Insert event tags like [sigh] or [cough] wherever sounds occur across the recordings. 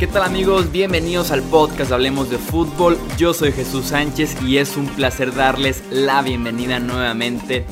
¿Qué tal amigos? Bienvenidos al podcast Hablemos de Fútbol. Yo soy Jesús Sánchez y es un placer darles la bienvenida nuevamente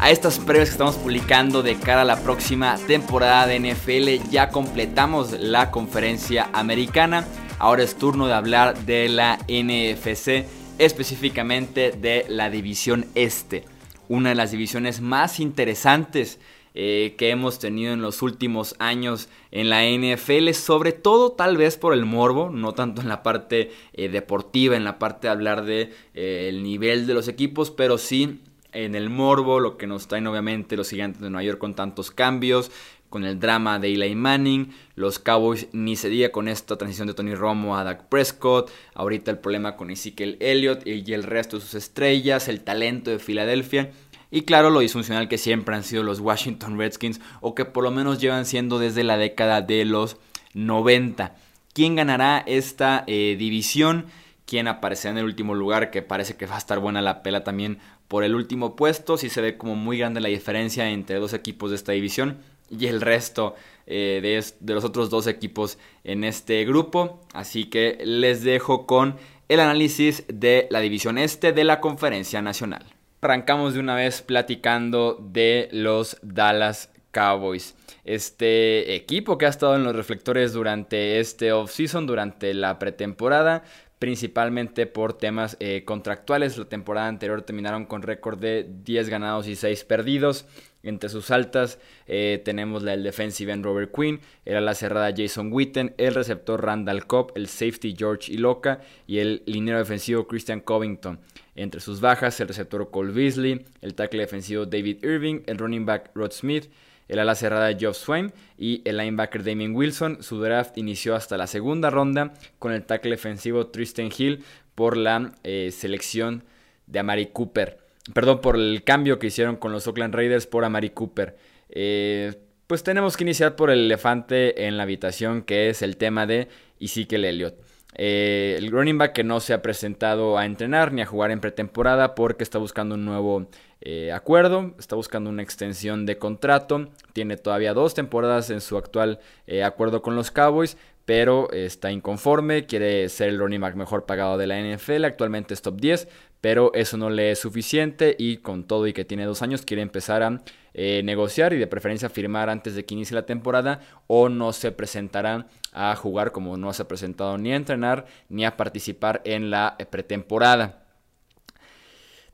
a estas previas que estamos publicando de cara a la próxima temporada de NFL. Ya completamos la conferencia americana. Ahora es turno de hablar de la NFC, específicamente de la división este. Una de las divisiones más interesantes eh, que hemos tenido en los últimos años en la NFL, sobre todo tal vez por el morbo, no tanto en la parte eh, deportiva, en la parte de hablar de eh, el nivel de los equipos, pero sí en el morbo, lo que nos traen obviamente los gigantes de Nueva York con tantos cambios, con el drama de Eli Manning, los Cowboys ni se diga con esta transición de Tony Romo a Dak Prescott, ahorita el problema con Ezekiel Elliott y el resto de sus estrellas, el talento de Filadelfia. Y claro, lo disfuncional que siempre han sido los Washington Redskins o que por lo menos llevan siendo desde la década de los 90. ¿Quién ganará esta eh, división? ¿Quién aparecerá en el último lugar? Que parece que va a estar buena la pela también por el último puesto. Sí se ve como muy grande la diferencia entre dos equipos de esta división y el resto eh, de, los otros dos equipos en este grupo. Así que les dejo con el análisis de la división este de la conferencia nacional. Arrancamos de una vez platicando de los Dallas Cowboys. Este equipo que ha estado en los reflectores durante este offseason, durante la pretemporada, principalmente por temas eh, contractuales. La temporada anterior terminaron con récord de 10 ganados y 6 perdidos. Entre sus altas eh, tenemos la del defensive end Robert Quinn, el ala cerrada Jason Witten, el receptor Randall Cobb, el safety George Iloka y el liniero defensivo Christian Covington. Entre sus bajas, el receptor Cole Beasley, el tackle defensivo David Irving, el running back Rod Smith, el ala cerrada Geoff Swain y el linebacker Damien Wilson. Su draft inició hasta la segunda ronda con el tackle defensivo Tristan Hill por la eh, selección de Amari Cooper. Perdón, por el cambio que hicieron con los Oakland Raiders por Amari Cooper. Eh, pues tenemos que iniciar por el elefante en la habitación que es el tema de Ezekiel Elliott. Eh, el running back que no se ha presentado a entrenar ni a jugar en pretemporada porque está buscando un nuevo eh, acuerdo, está buscando una extensión de contrato, tiene todavía dos temporadas en su actual eh, acuerdo con los Cowboys, pero está inconforme, quiere ser el running back mejor pagado de la NFL, actualmente es top 10, pero eso no le es suficiente y con todo y que tiene dos años quiere empezar a eh, negociar y de preferencia firmar antes de que inicie la temporada o no se presentará a jugar como no se ha presentado ni a entrenar ni a participar en la eh, pretemporada.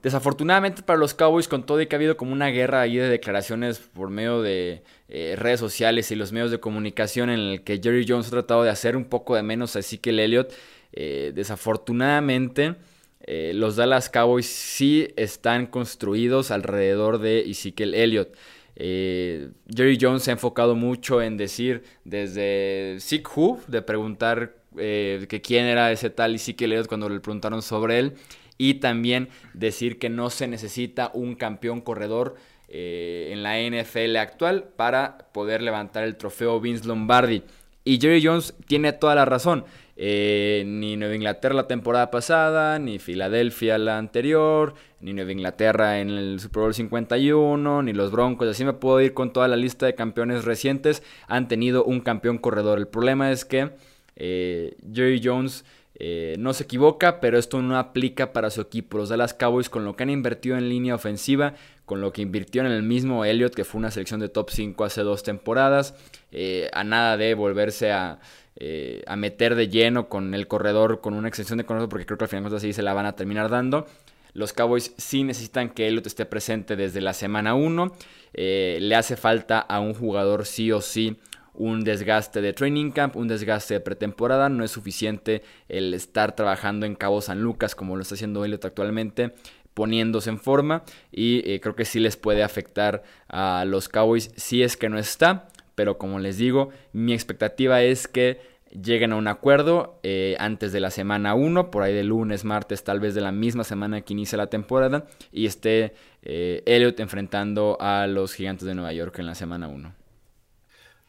Desafortunadamente para los Cowboys, con todo y que ha habido como una guerra ahí de declaraciones por medio de eh, redes sociales y los medios de comunicación en el que Jerry Jones ha tratado de hacer un poco de menos así que el Elliott, desafortunadamente eh, los Dallas Cowboys sí están construidos alrededor de Ezekiel Elliott. Eh, Jerry Jones se ha enfocado mucho en decir desde Sick Who, de preguntar eh, que quién era ese tal Ezekiel Elliott cuando le preguntaron sobre él, y también decir que no se necesita un campeón corredor en la NFL actual para poder levantar el trofeo Vince Lombardi. Y Jerry Jones tiene toda la razón. Eh, ni Nueva Inglaterra la temporada pasada, ni Filadelfia la anterior, ni Nueva Inglaterra en el Super Bowl 51, ni los Broncos, así me puedo ir con toda la lista de campeones recientes, han tenido un campeón corredor. El problema es que eh, Jerry Jones eh, no se equivoca, pero esto no aplica para su equipo. Los Dallas Cowboys, con lo que han invertido en línea ofensiva, con lo que invirtió en el mismo Elliott, que fue una selección de top 5 hace dos temporadas, a nada de volverse a eh, a meter de lleno con el corredor, con una extensión de corredor, porque creo que al final así se la van a terminar dando. Los Cowboys sí necesitan que Elliot esté presente desde la semana 1. Eh, le hace falta a un jugador sí o sí un desgaste de training camp, un desgaste de pretemporada. No es suficiente el estar trabajando en Cabo San Lucas como lo está haciendo Elliot actualmente poniéndose en forma y eh, creo que sí les puede afectar a los Cowboys si es que no está pero como les digo, mi expectativa es que lleguen a un acuerdo eh, antes de la semana 1, por ahí de lunes, martes, tal vez de la misma semana que inicia la temporada, y esté eh, Elliot enfrentando a los gigantes de Nueva York en la semana 1.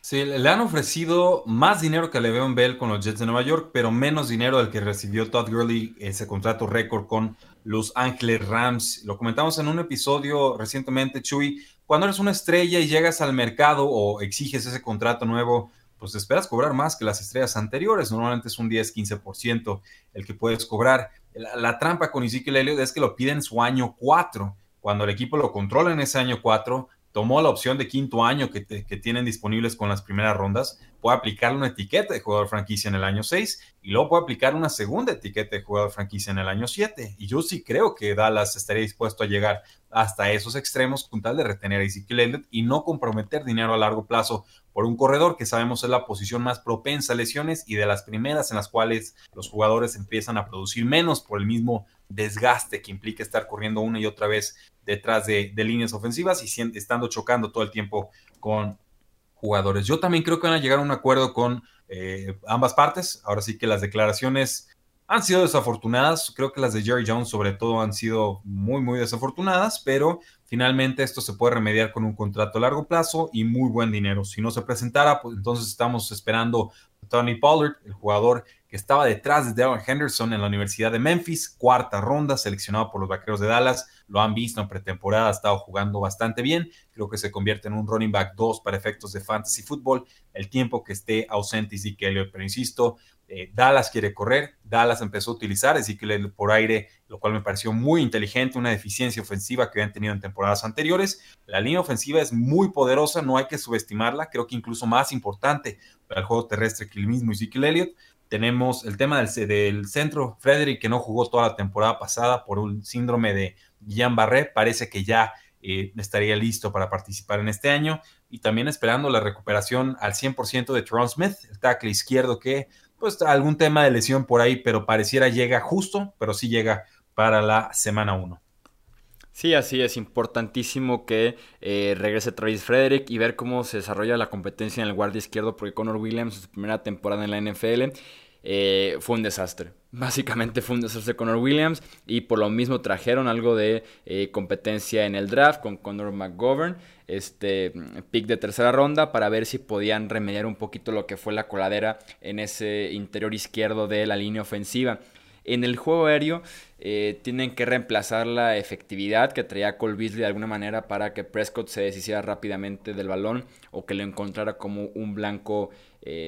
Sí, le han ofrecido más dinero que Le'Veon Bell con los Jets de Nueva York, pero menos dinero del que recibió Todd Gurley ese contrato récord con los Ángeles Rams. Lo comentamos en un episodio recientemente, Chuy, cuando eres una estrella y llegas al mercado o exiges ese contrato nuevo, pues esperas cobrar más que las estrellas anteriores. Normalmente es un 10-15% el que puedes cobrar. La, trampa con Ezekiel Elliott es que lo piden su año 4. Cuando el equipo lo controla en ese año 4, tomó la opción de quinto año que, que, tienen disponibles con las primeras rondas, puede aplicar una etiqueta de jugador franquicia en el año 6 y luego puede aplicar una segunda etiqueta de jugador franquicia en el año 7. Y yo sí creo que Dallas estaría dispuesto a llegar hasta esos extremos con tal de retener a Ezekiel Elliott y no comprometer dinero a largo plazo por un corredor que sabemos es la posición más propensa a lesiones y de las primeras en las cuales los jugadores empiezan a producir menos por el mismo desgaste que implica estar corriendo una y otra vez detrás de, líneas ofensivas y estando chocando todo el tiempo con jugadores. Yo también creo que van a llegar a un acuerdo con eh, ambas partes. Ahora sí que las declaraciones han sido desafortunadas. Creo que las de Jerry Jones sobre todo han sido muy, muy desafortunadas, pero finalmente esto se puede remediar con un contrato a largo plazo y muy buen dinero. Si no se presentara, pues entonces estamos esperando a Tony Pollard, el jugador que estaba detrás de Darren Henderson en la Universidad de Memphis, cuarta ronda, seleccionado por los Vaqueros de Dallas. Lo han visto en pretemporada, ha estado jugando bastante bien. Creo que se convierte en un running back 2 para efectos de fantasy football el tiempo que esté ausente Zeke Elliott. Pero insisto, eh, Dallas quiere correr, Dallas empezó a utilizar Ezekiel por aire, lo cual me pareció muy inteligente, una deficiencia ofensiva que habían tenido en temporadas anteriores. La línea ofensiva es muy poderosa, no hay que subestimarla, creo que incluso más importante para el juego terrestre que el mismo Ezekiel Elliott. Tenemos el tema del, centro, Frederick, que no jugó toda la temporada pasada por un síndrome de Guillain Barré, parece que ya eh, estaría listo para participar en este año. Y también esperando la recuperación al 100% de Tron Smith, el tackle izquierdo que, pues, algún tema de lesión por ahí, pero pareciera llega justo, pero sí llega para la semana 1. Sí, así es importantísimo que eh, regrese Travis Frederick y ver cómo se desarrolla la competencia en el guardia izquierdo, porque Connor Williams, su primera temporada en la NFL, eh, fue un desastre. Básicamente fue un desastre Connor Williams y por lo mismo trajeron algo de eh, competencia en el draft con Connor McGovern, este pick de tercera ronda para ver si podían remediar un poquito lo que fue la coladera en ese interior izquierdo de la línea ofensiva. En el juego aéreo eh, tienen que reemplazar la efectividad que traía Cole Beasley de alguna manera para que Prescott se deshiciera rápidamente del balón o que lo encontrara como un blanco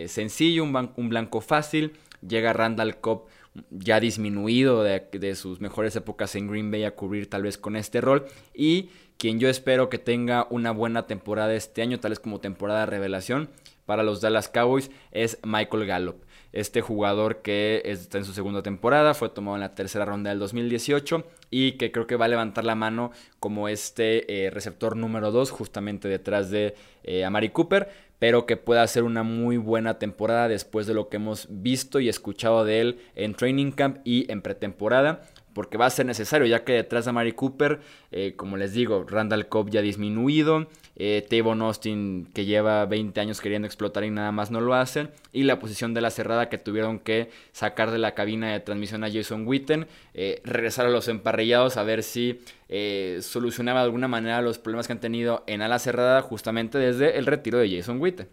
sencillo, un, blanco fácil llega Randall Cobb ya disminuido de, sus mejores épocas en Green Bay a cubrir tal vez con este rol y quien yo espero que tenga una buena temporada este año, tal vez como temporada de revelación para los Dallas Cowboys, es Michael Gallup. Este jugador que está en su segunda temporada, fue tomado en la tercera ronda del 2018 y que creo que va a levantar la mano como este eh, receptor número 2 justamente detrás de eh, Amari Cooper pero que pueda hacer una muy buena temporada después de lo que hemos visto y escuchado de él en Training Camp y en pretemporada porque va a ser necesario, ya que detrás de Mari Cooper, eh, como les digo, Randall Cobb ya disminuido, eh, Tavon Austin que lleva 20 años queriendo explotar y nada más no lo hacen, y la posición de la cerrada que tuvieron que sacar de la cabina de transmisión a Jason Witten, eh, regresar a los emparrillados a ver si eh, solucionaba de alguna manera los problemas que han tenido en ala cerrada justamente desde el retiro de Jason Witten.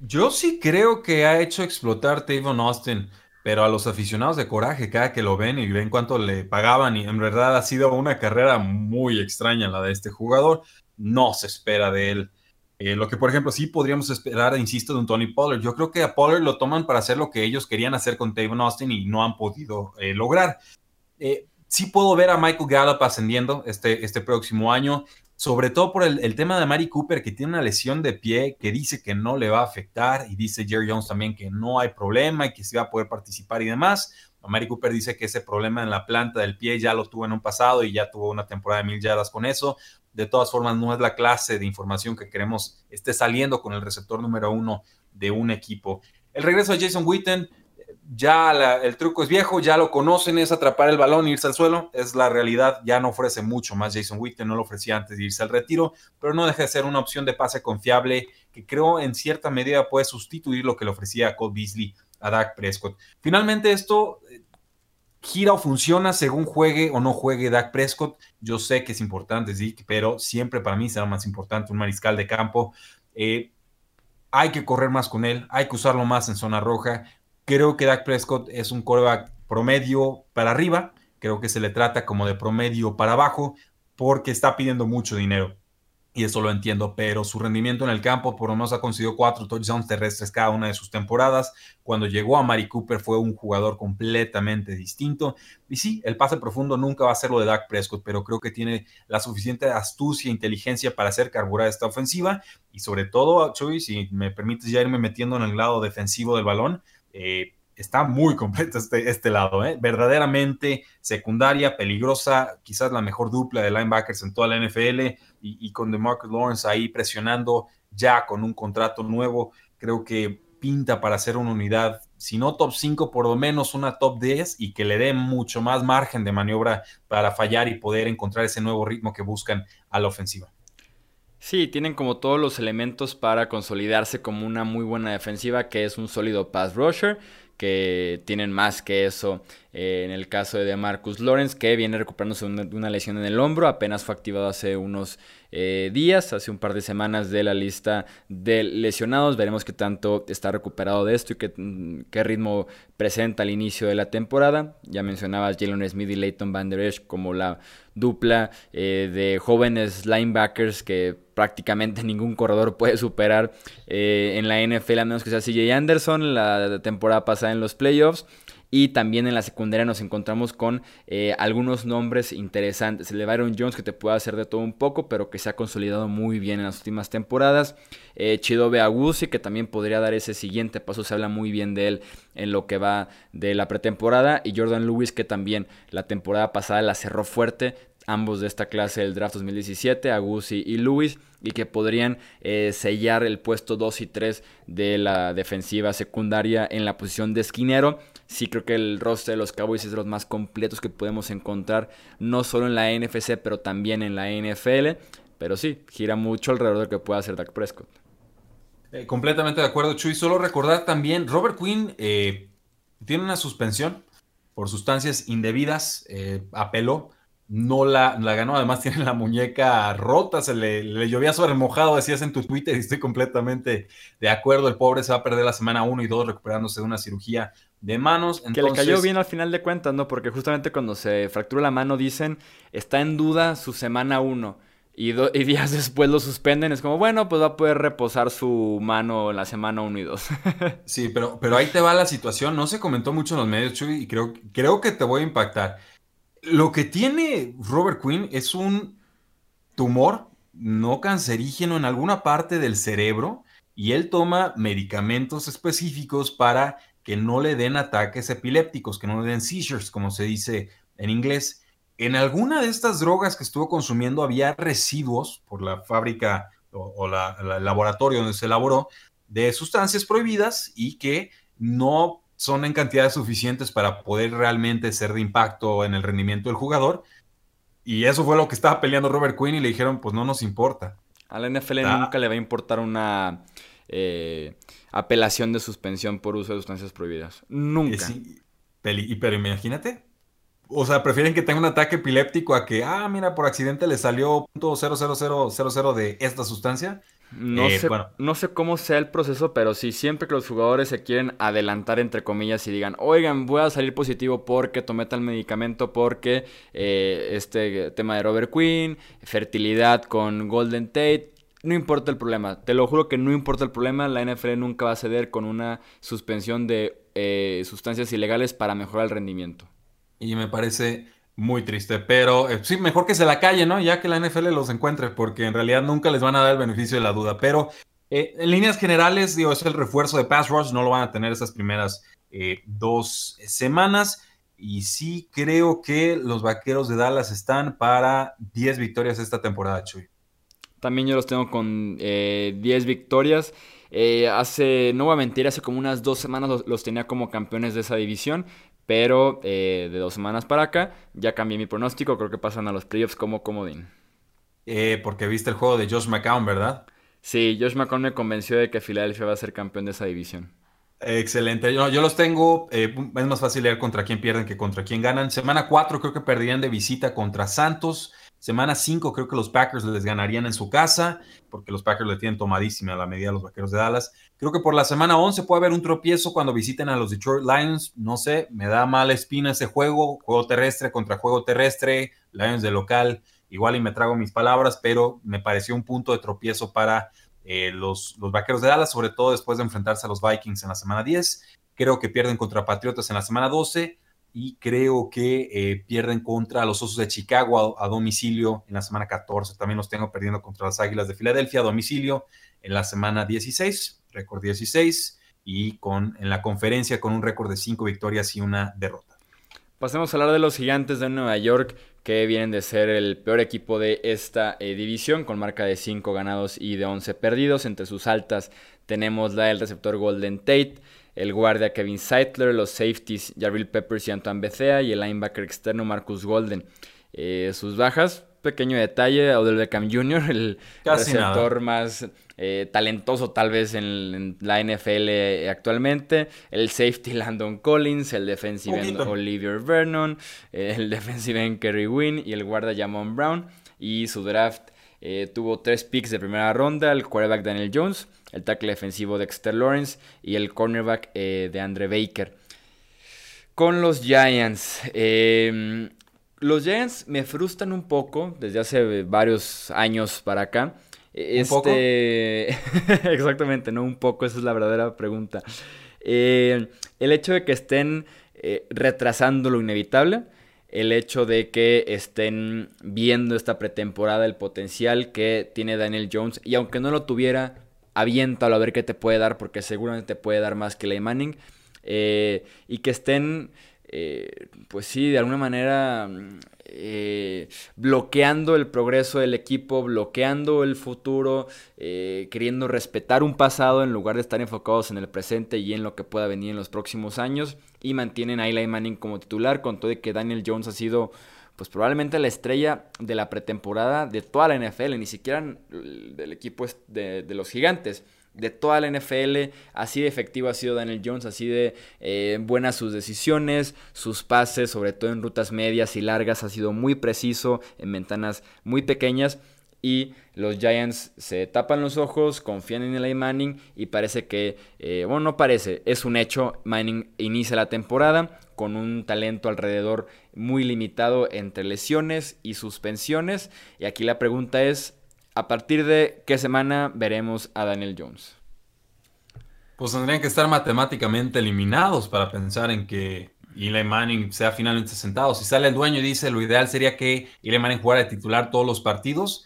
yo sí creo que ha hecho explotar Tavon Austin pero a los aficionados de Coraje, cada que lo ven y ven cuánto le pagaban, y en verdad ha sido una carrera muy extraña la de este jugador, no se espera de él. Eh, lo que, por ejemplo, sí podríamos esperar, insisto, de un Tony Pollard. Yo creo que a Pollard lo toman para hacer lo que ellos querían hacer con Tavon Austin y no han podido eh, lograr. Eh, sí puedo ver a Michael Gallup ascendiendo este, este próximo año sobre todo por el, tema de Mari Cooper, que tiene una lesión de pie que dice que no le va a afectar, y dice Jerry Jones también que no hay problema y que sí va a poder participar y demás. Mari Cooper dice que ese problema en la planta del pie ya lo tuvo en un pasado y ya tuvo una temporada de mil yardas con eso. De todas formas, no es la clase de información que queremos esté saliendo con el receptor número uno de un equipo. El regreso de Jason Witten, ya el truco es viejo, ya lo conocen, es atrapar el balón irse al suelo. Es la realidad, ya no ofrece mucho más Jason Witten, no lo ofrecía antes de irse al retiro, pero no deja de ser una opción de pase confiable que creo en cierta medida puede sustituir lo que le ofrecía Cole Beasley a Dak Prescott. Finalmente esto eh, gira o funciona según juegue o no juegue Dak Prescott. Yo sé que es importante, pero siempre para mí será más importante un mariscal de campo. Eh, hay que correr más con él, hay que usarlo más en zona roja. Creo que Dak Prescott es un coreback promedio para arriba. Creo que se le trata como de promedio para abajo. porque está pidiendo mucho dinero y eso lo entiendo, pero su rendimiento en el campo por lo menos ha conseguido cuatro touchdowns terrestres cada una de sus temporadas. Cuando llegó a Mari Cooper fue un jugador completamente distinto. Y sí, el pase profundo nunca va a ser lo de Dak Prescott, pero creo que tiene la suficiente astucia e inteligencia para hacer carburar esta ofensiva. Y sobre todo, Chuy, si me permites ya irme metiendo en el lado defensivo del balón, eh, está muy completo este, este lado, ¿eh? verdaderamente secundaria, peligrosa, quizás la mejor dupla de linebackers en toda la NFL y, y con DeMarcus Lawrence ahí presionando ya con un contrato nuevo, creo que pinta para ser una unidad, si no top 5, por lo menos una top 10 y que le dé mucho más margen de maniobra para fallar y poder encontrar ese nuevo ritmo que buscan a la ofensiva. Sí, tienen como todos los elementos para consolidarse como una muy buena defensiva, que es un sólido pass rusher, que tienen más que eso eh, en el caso de Marcus Lawrence, que viene recuperándose de una, lesión en el hombro, apenas fue activado hace unos eh, días, hace un par de semanas de la lista de lesionados. Veremos qué tanto está recuperado de esto y qué, mm, qué ritmo presenta al inicio de la temporada. Ya mencionabas Jalen Smith y Leighton Van Der Esch como la dupla eh, de jóvenes linebackers que prácticamente [laughs] ningún corredor puede superar en la NFL, a menos que sea CJ Anderson la temporada pasada en los playoffs. Y también en la secundaria nos encontramos con eh, algunos nombres interesantes. El de Byron Jones, que te puede hacer de todo un poco, pero que se ha consolidado muy bien en las últimas temporadas. Eh, Chidobe Agusi, que también podría dar ese siguiente paso. Se habla muy bien de él en lo que va de la pretemporada. Y Jordan Lewis, que también la temporada pasada la cerró fuerte ambos de esta clase del draft 2017, Agusi y Lewis, y que podrían eh, sellar el puesto 2 y 3 de la defensiva secundaria en la posición de esquinero. Sí creo que el roster de los Cowboys es de los más completos que podemos encontrar, no solo en la NFC, pero también en la NFL. Pero sí, gira mucho alrededor de lo que pueda hacer Dak Prescott. Eh, completamente de acuerdo, Chuy. Solo recordar también, Robert Quinn eh, tiene una suspensión por sustancias indebidas, apeló no la, la, ganó, además [laughs] tiene la muñeca rota, se le, llovía sobre el mojado, decías en tu Twitter, y estoy completamente de acuerdo, el pobre se va a perder la semana 1 y 2 recuperándose de una cirugía de manos. Que le cayó bien al final de cuentas, ¿no? Porque justamente cuando se fracturó la mano dicen, está en duda su semana 1. Y, y, [laughs] días después lo suspenden, es como, bueno, pues va a poder reposar su mano en la semana 1 y 2. [laughs] sí, pero, pero ahí te va la situación, no se comentó mucho en los medios, Chuy, y creo, creo que te voy a impactar lo que tiene Robert Quinn es un tumor no cancerígeno en alguna parte del cerebro y él toma medicamentos específicos para que no le den ataques epilépticos, que no le den seizures, como se dice en inglés. En alguna de estas drogas que estuvo consumiendo había residuos por la fábrica o, el laboratorio donde se elaboró de sustancias prohibidas y que no son en cantidades suficientes para poder realmente ser de impacto en el rendimiento del jugador. Y eso fue lo que estaba peleando Robert Quinn y le dijeron, pues no nos importa. A la NFL nunca le va a importar una eh, apelación de suspensión por uso de sustancias prohibidas. Nunca. pero imagínate. O sea, prefieren que tenga un ataque epiléptico a que, ah, mira, por accidente le salió .00000 de esta sustancia. No, eh, sé, no sé cómo sea el proceso, pero sí, siempre que los jugadores se quieren adelantar, entre comillas, y digan, oigan, voy a salir positivo porque tomé tal medicamento, porque eh, este tema de Robert Quinn, fertilidad con Golden Tate, no importa el problema, te lo juro que no importa el problema, la NFL nunca va a ceder con una suspensión de eh, sustancias ilegales para mejorar el rendimiento. Y me parece muy triste, pero eh, sí, mejor que se la calle, ¿no? Ya que la NFL los encuentre, porque en realidad nunca les van a dar el beneficio de la duda. Pero eh, en líneas generales, digo, es el refuerzo de Pass Rush, no lo van a tener esas primeras eh, dos semanas. Y sí creo que los vaqueros de Dallas están para 10 victorias esta temporada, Chuy. También yo los tengo con 10 victorias. hace, no voy a mentir, hace como unas dos semanas los, tenía como campeones de esa división. Pero eh, de dos semanas para acá ya cambié mi pronóstico. Creo que pasan a los playoffs como comodín. Eh, porque viste el juego de Josh McCown, ¿verdad? Sí, Josh McCown me convenció de que Filadelfia va a ser campeón de esa división. Excelente. Yo, yo los tengo. Eh, es más fácil leer contra quién pierden que contra quién ganan. Semana 4 creo que perderían de visita contra Santos. Semana 5 creo que los Packers les ganarían en su casa, porque los Packers le tienen tomadísima a la medida a los Vaqueros de Dallas. Creo que por la semana 11 puede haber un tropiezo cuando visiten a los Detroit Lions. No sé, me da mala espina ese juego. Juego terrestre contra juego terrestre. Lions de local igual y me trago mis palabras, pero me pareció un punto de tropiezo para eh, los, los Vaqueros de Dallas, sobre todo después de enfrentarse a los Vikings en la semana 10. Creo que pierden contra Patriotas en la semana 12 y creo que eh, pierden contra los Osos de Chicago a, domicilio en la semana 14. También los tengo perdiendo contra las Águilas de Filadelfia a domicilio en la semana 16, récord 16, y con, en la conferencia con un récord de 5 victorias y una derrota. Pasemos a hablar de los gigantes de Nueva York, que vienen de ser el peor equipo de esta eh, división, con marca de 5 ganados y de 11 perdidos. Entre sus altas tenemos la del receptor Golden Tate, el guardia Kevin Seidler, los safeties Jarvil Peppers y Antoine Bethea y el linebacker externo Marcus Golden. Eh, sus bajas, pequeño detalle, Odell Beckham Jr., el receptor más eh, talentoso tal vez en, la NFL actualmente, el safety [laughs] Landon Collins, el defensive end Olivier Vernon, el defensive end Kerry Wynn y el guardia Jamon Brown. Y su draft eh, tuvo tres picks de primera ronda, el quarterback Daniel Jones, el tackle defensivo Dexter Lawrence y el cornerback eh, de Andre Baker. Con los Giants. Em, los Giants me frustran un poco desde hace varios años para acá. Este... [laughs] Exactamente, no un poco, esa es la verdadera pregunta. Eh, el hecho de que estén eh, retrasando lo inevitable, el hecho de que estén viendo esta pretemporada, el potencial que tiene Daniel Jones, y aunque no lo tuviera, aviéntalo a ver qué te puede dar, porque seguramente te puede dar más que Ley Manning. Eh, y que estén, eh, pues sí, de alguna manera eh, bloqueando el progreso del equipo, bloqueando el futuro, queriendo respetar un pasado en lugar de estar enfocados en el presente y en lo que pueda venir en los próximos años. Y mantienen a Eli Manning como titular, con todo de que Daniel Jones ha sido pues probablemente la estrella de la pretemporada de toda la NFL, ni siquiera del equipo de, los gigantes. De toda la NFL, así de efectivo ha sido Daniel Jones, así de eh, buenas sus decisiones, sus pases, sobre todo en rutas medias y largas, ha sido muy preciso en ventanas muy pequeñas y los Giants se tapan los ojos, confían en Eli Manning y parece que, eh, bueno, no parece, es un hecho, Manning inicia la temporada con un talento alrededor muy limitado entre lesiones y suspensiones y aquí la pregunta es, ¿a partir de qué semana veremos a Daniel Jones? Pues tendrían que estar matemáticamente eliminados para pensar en que Eli Manning sea finalmente sentado. Si sale el dueño y dice lo ideal sería que Eli Manning jugara de titular todos los partidos,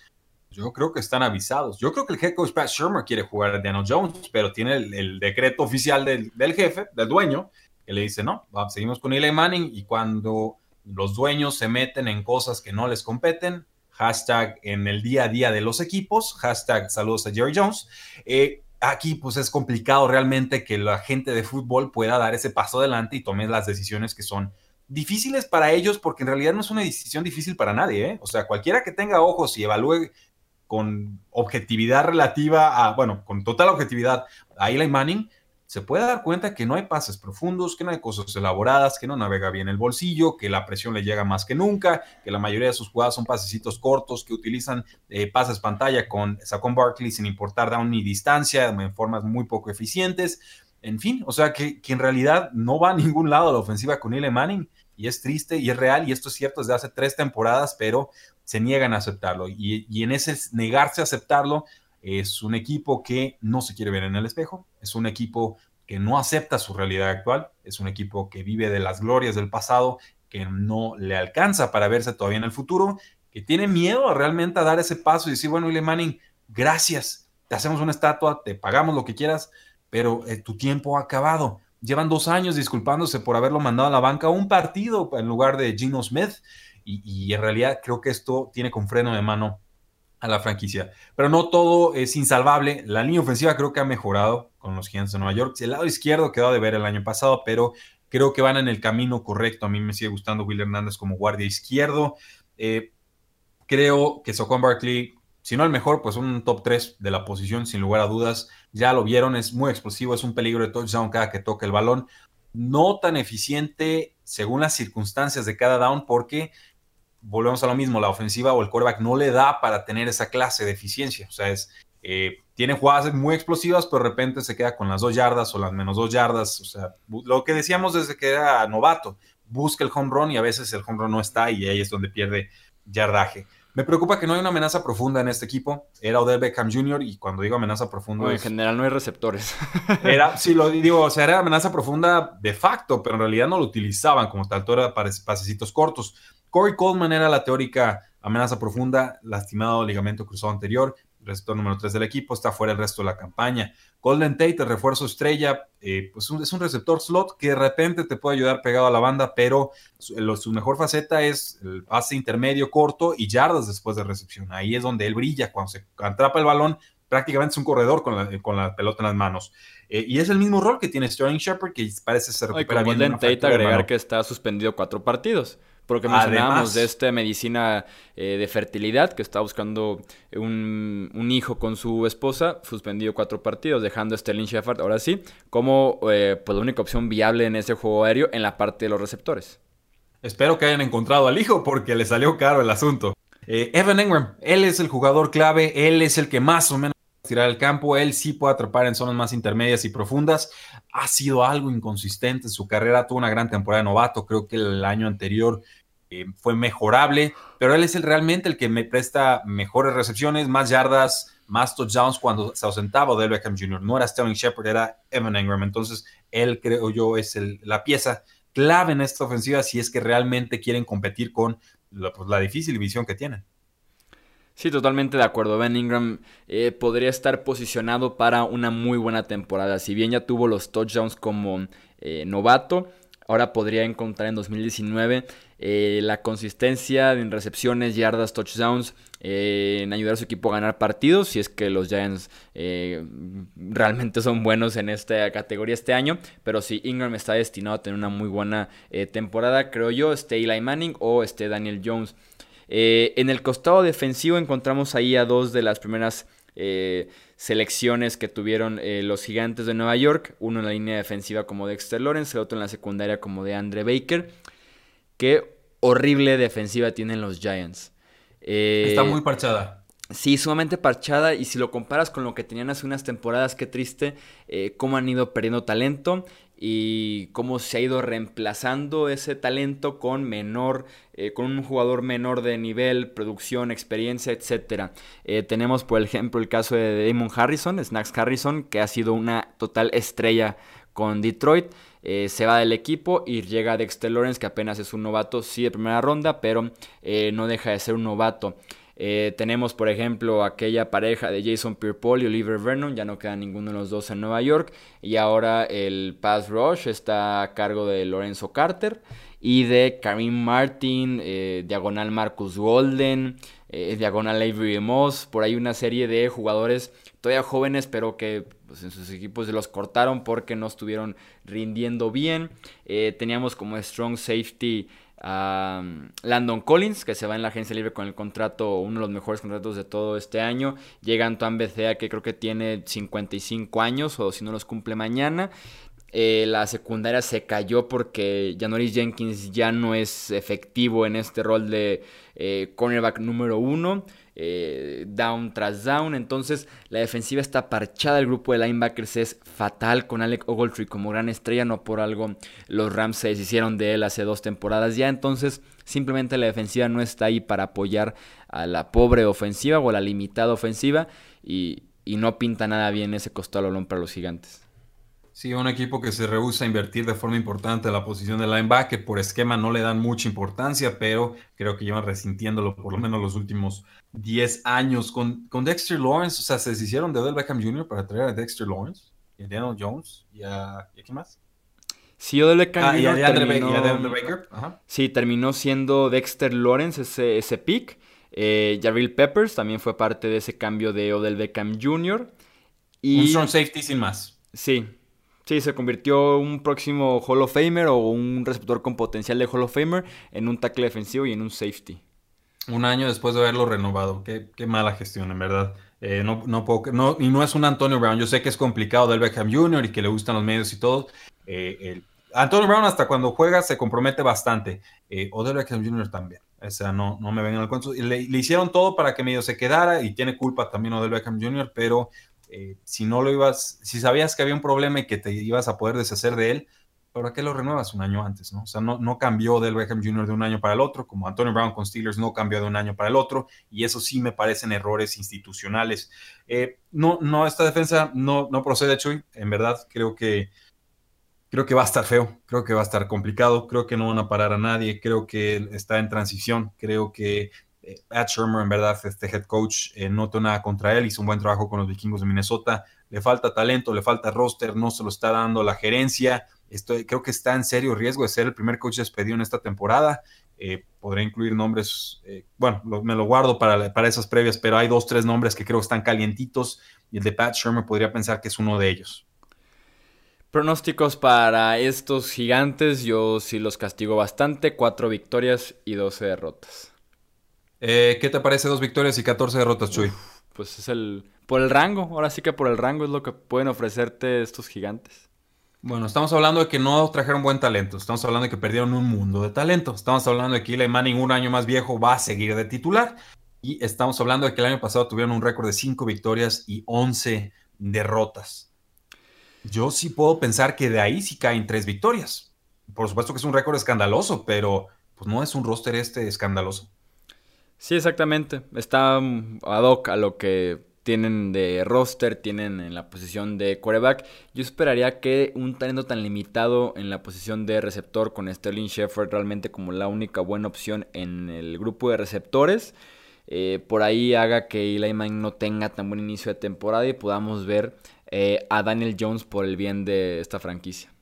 yo creo que están avisados. Yo creo que el head coach Pat Shermer quiere jugar a Daniel Jones, pero tiene el, decreto oficial del, jefe, del dueño, que le dice, no, seguimos con Eli Manning y cuando los dueños se meten en cosas que no les competen, hashtag en el día a día de los equipos, hashtag saludos a Jerry Jones, eh, aquí pues es complicado realmente que la gente de fútbol pueda dar ese paso adelante y tome las decisiones que son difíciles para ellos porque en realidad no es una decisión difícil para nadie, ¿eh? O sea, cualquiera que tenga ojos y evalúe con objetividad relativa a, bueno, con total objetividad a Eli Manning, se puede dar cuenta que no hay pases profundos, que no hay cosas elaboradas, que no navega bien el bolsillo, que la presión le llega más que nunca, que la mayoría de sus jugadas son pasecitos cortos, que utilizan eh, pases pantalla con Saquon Barkley sin importar down ni distancia, en formas muy poco eficientes. En fin, o sea que, que en realidad no va a ningún lado la ofensiva con Eli Manning y es triste y es real y esto es cierto desde hace tres temporadas, pero se niegan a aceptarlo. Y, en ese negarse a aceptarlo, es un equipo que no se quiere ver en el espejo, es un equipo que no acepta su realidad actual, es un equipo que vive de las glorias del pasado, que no le alcanza para verse todavía en el futuro, que tiene miedo realmente a dar ese paso y decir, bueno, William Manning, gracias, te hacemos una estatua, te pagamos lo que quieras, pero eh, tu tiempo ha acabado. Llevan dos años disculpándose por haberlo mandado a la banca a un partido en lugar de Gino Smith y, en realidad creo que esto tiene con freno de mano a la franquicia. Pero no todo es insalvable. La línea ofensiva creo que ha mejorado con los Giants de Nueva York. El lado izquierdo quedó de ver el año pasado, pero creo que van en el camino correcto. A mí me sigue gustando Will Hernández como guardia izquierdo. Eh, creo que Socon Barkley, si no el mejor, pues un top 3 de la posición, sin lugar a dudas. Ya lo vieron, es muy explosivo, es un peligro de touchdown cada que toca el balón. No tan eficiente según las circunstancias de cada down, porque volvemos a lo mismo, la ofensiva o el quarterback no le da para tener esa clase de eficiencia. O sea, es, eh, tiene jugadas muy explosivas, pero de repente se queda con las dos yardas o las menos dos yardas. O sea, lo que decíamos desde que era novato, busca el home run y a veces el home run no está y ahí es donde pierde yardaje. Me preocupa que no hay una amenaza profunda en este equipo. Era Odell Beckham Jr. y cuando digo amenaza profunda... en general no hay receptores. [laughs] Era, sí, lo digo, o sea, era amenaza profunda de facto, pero en realidad no lo utilizaban como tal, todo era para pasecitos cortos. Corey Coleman era la teórica amenaza profunda, lastimado ligamento cruzado anterior, receptor número 3 del equipo, está fuera el resto de la campaña. Golden Tate, el refuerzo estrella, eh, pues es un receptor slot que de repente te puede ayudar pegado a la banda, pero su, mejor faceta es el pase intermedio corto y yardas después de recepción. Ahí es donde él brilla, cuando se atrapa el balón, prácticamente es un corredor con la, pelota en las manos. Eh, y es el mismo rol que tiene Sterling Shepard, que parece ser recupera bien. Golden Tate agregar que está suspendido cuatro partidos. Porque mencionábamos de esta medicina eh, de fertilidad que está buscando un, hijo con su esposa, suspendido cuatro partidos, dejando a Sterling Shepard ahora sí como eh, pues, la única opción viable en ese juego aéreo en la parte de los receptores. Espero que hayan encontrado al hijo porque le salió caro el asunto. Eh, Evan Engram, él es el jugador clave, él es el que más o menos tirar el campo, él sí puede atrapar en zonas más intermedias y profundas. Ha sido algo inconsistente en su carrera, tuvo una gran temporada de novato, creo que el año anterior eh, fue mejorable, pero él es el, realmente el que me presta mejores recepciones, más yardas, más touchdowns cuando se ausentaba del Beckham Jr. No era Sterling Shepard, era Evan Engram. Entonces, él creo yo es la pieza clave en esta ofensiva si es que realmente quieren competir con la, pues, la difícil visión que tienen. Sí, totalmente de acuerdo. Ben Ingram eh, podría estar posicionado para una muy buena temporada. Si bien ya tuvo los touchdowns como eh, novato, ahora podría encontrar en 2019 eh, la consistencia en recepciones, yardas, touchdowns, eh, en ayudar a su equipo a ganar partidos, si es que los Giants eh, realmente son buenos en esta categoría este año, pero si Ingram está destinado a tener una muy buena temporada, creo yo, esté Eli Manning o esté Daniel Jones. en el costado defensivo encontramos ahí a dos de las primeras selecciones que tuvieron eh, los gigantes de Nueva York, uno en la línea defensiva como Dexter Lawrence, el otro en la secundaria como de Andre Baker. Qué horrible defensiva tienen los Giants. Eh, Está muy parchada. Sí, sumamente parchada y si lo comparas con lo que tenían hace unas temporadas, qué triste eh, cómo han ido perdiendo talento y cómo se ha ido reemplazando ese talento con menor, eh, con un jugador menor de nivel, producción, experiencia, etc. Eh, tenemos por ejemplo el caso de Damon Harrison, Snacks Harrison, que ha sido una total estrella con Detroit. Eh, se va del equipo y llega Dexter Lawrence, que apenas es un novato, sí de primera ronda, pero no deja de ser un novato. Eh, tenemos, por ejemplo, aquella pareja de Jason Pierre-Paul y Oliver Vernon, ya no queda ninguno de los dos en Nueva York. Y ahora el pass rush está a cargo de Lorenzo Carter y de Karim Martin, eh, diagonal Marcus Golden, eh, diagonal Avery Moss. Por ahí una serie de jugadores todavía jóvenes, pero que pues, en sus equipos se los cortaron porque no estuvieron rindiendo bien. teníamos como strong safety a Landon Collins, que se va en la agencia libre con el contrato, uno de los mejores contratos de todo este año. Llega Antoine Bethea, que creo que tiene 55 años, o si no los cumple mañana. Eh, la secundaria se cayó porque Janoris Jenkins ya no es efectivo en este rol de eh, cornerback número uno. Eh, down tras down. Entonces la defensiva está parchada. El grupo de linebackers es fatal con Alec Ogletree como gran estrella. No por algo los Rams se deshicieron de él hace dos temporadas ya. Entonces simplemente la defensiva no está ahí para apoyar a la pobre ofensiva o a la limitada ofensiva. Y, no pinta nada bien ese costado balón para los gigantes. Sí, un equipo que se rehúsa a invertir de forma importante la posición de linebacker. Por esquema no le dan mucha importancia, pero creo que llevan resintiéndolo por lo menos los últimos 10 años. Con, con Dexter Lawrence, o sea, se deshicieron de Odell Beckham Jr. para traer a Dexter Lawrence y a Daniel Jones y a, ¿y a quién más. Sí, Odell Beckham ah, Jr. Y a, terminó, Baker. Sí, terminó siendo Dexter Lawrence ese, ese pick. Eh, Peppers también fue parte de ese cambio de Odell Beckham Jr. Y, un strong safety sin más. Sí, Sí, se convirtió un próximo Hall of Famer o un receptor con potencial de Hall of Famer en un tackle defensivo y en un safety. Un año después de haberlo renovado. Qué, mala gestión, en verdad. Eh, no, no, y no es un Antonio Brown. Yo sé que es complicado del Beckham Jr. y que le gustan los medios y todo. Eh, Antonio Brown hasta cuando juega se compromete bastante. Eh, o del Beckham Jr. también. O sea, no, no me vengan al cuento. Le, le, hicieron todo para que medio se quedara y tiene culpa también Odell Beckham Jr., pero eh, si no lo ibas, si sabías que había un problema y que te ibas a poder deshacer de él, ¿para qué lo renuevas un año antes? ¿no? O sea, no, no cambió del Beckham Jr. de un año para el otro, como Antonio Brown con Steelers no cambió de un año para el otro, y eso sí me parecen errores institucionales. Eh, no, no, esta defensa no, no procede, Chuy, en verdad, creo que, creo que va a estar feo, creo que va a estar complicado, creo que no van a parar a nadie, creo que está en transición, creo que eh, Pat Shermer, en verdad, este head coach, eh, no tengo nada contra él, hizo un buen trabajo con los vikingos de Minnesota, le falta talento, le falta roster, no se lo está dando la gerencia, Estoy, creo que está en serio riesgo de ser el primer coach despedido en esta temporada. Eh, podré incluir nombres, eh, bueno, me lo guardo para, para esas previas, pero hay dos, tres nombres que creo que están calientitos y el de Pat Shermer podría pensar que es uno de ellos. Pronósticos para estos gigantes, yo sí los castigo bastante, cuatro victorias y doce derrotas. Eh, ¿Qué te parece dos victorias y 14 derrotas, Chuy? pues es el, por el rango, ahora sí que por el rango es lo que pueden ofrecerte estos gigantes. Bueno, estamos hablando de que no trajeron buen talento. Estamos hablando de que perdieron un mundo de talento. Estamos hablando de que Eli Manning, un año más viejo, va a seguir de titular. Y estamos hablando de que el año pasado tuvieron un récord de 5 victorias y 11 derrotas. Yo sí puedo pensar que de ahí sí caen 3 victorias. Por supuesto que es un récord escandaloso, pero pues no es un roster este escandaloso. Sí, exactamente. Está ad hoc a lo que tienen de roster, tienen en la posición de quarterback. Yo esperaría que un talento tan limitado en la posición de receptor con Sterling Shepard realmente como la única buena opción en el grupo de receptores. Eh, por ahí haga que Eli Manning no tenga tan buen inicio de temporada y podamos ver eh, a Daniel Jones por el bien de esta franquicia.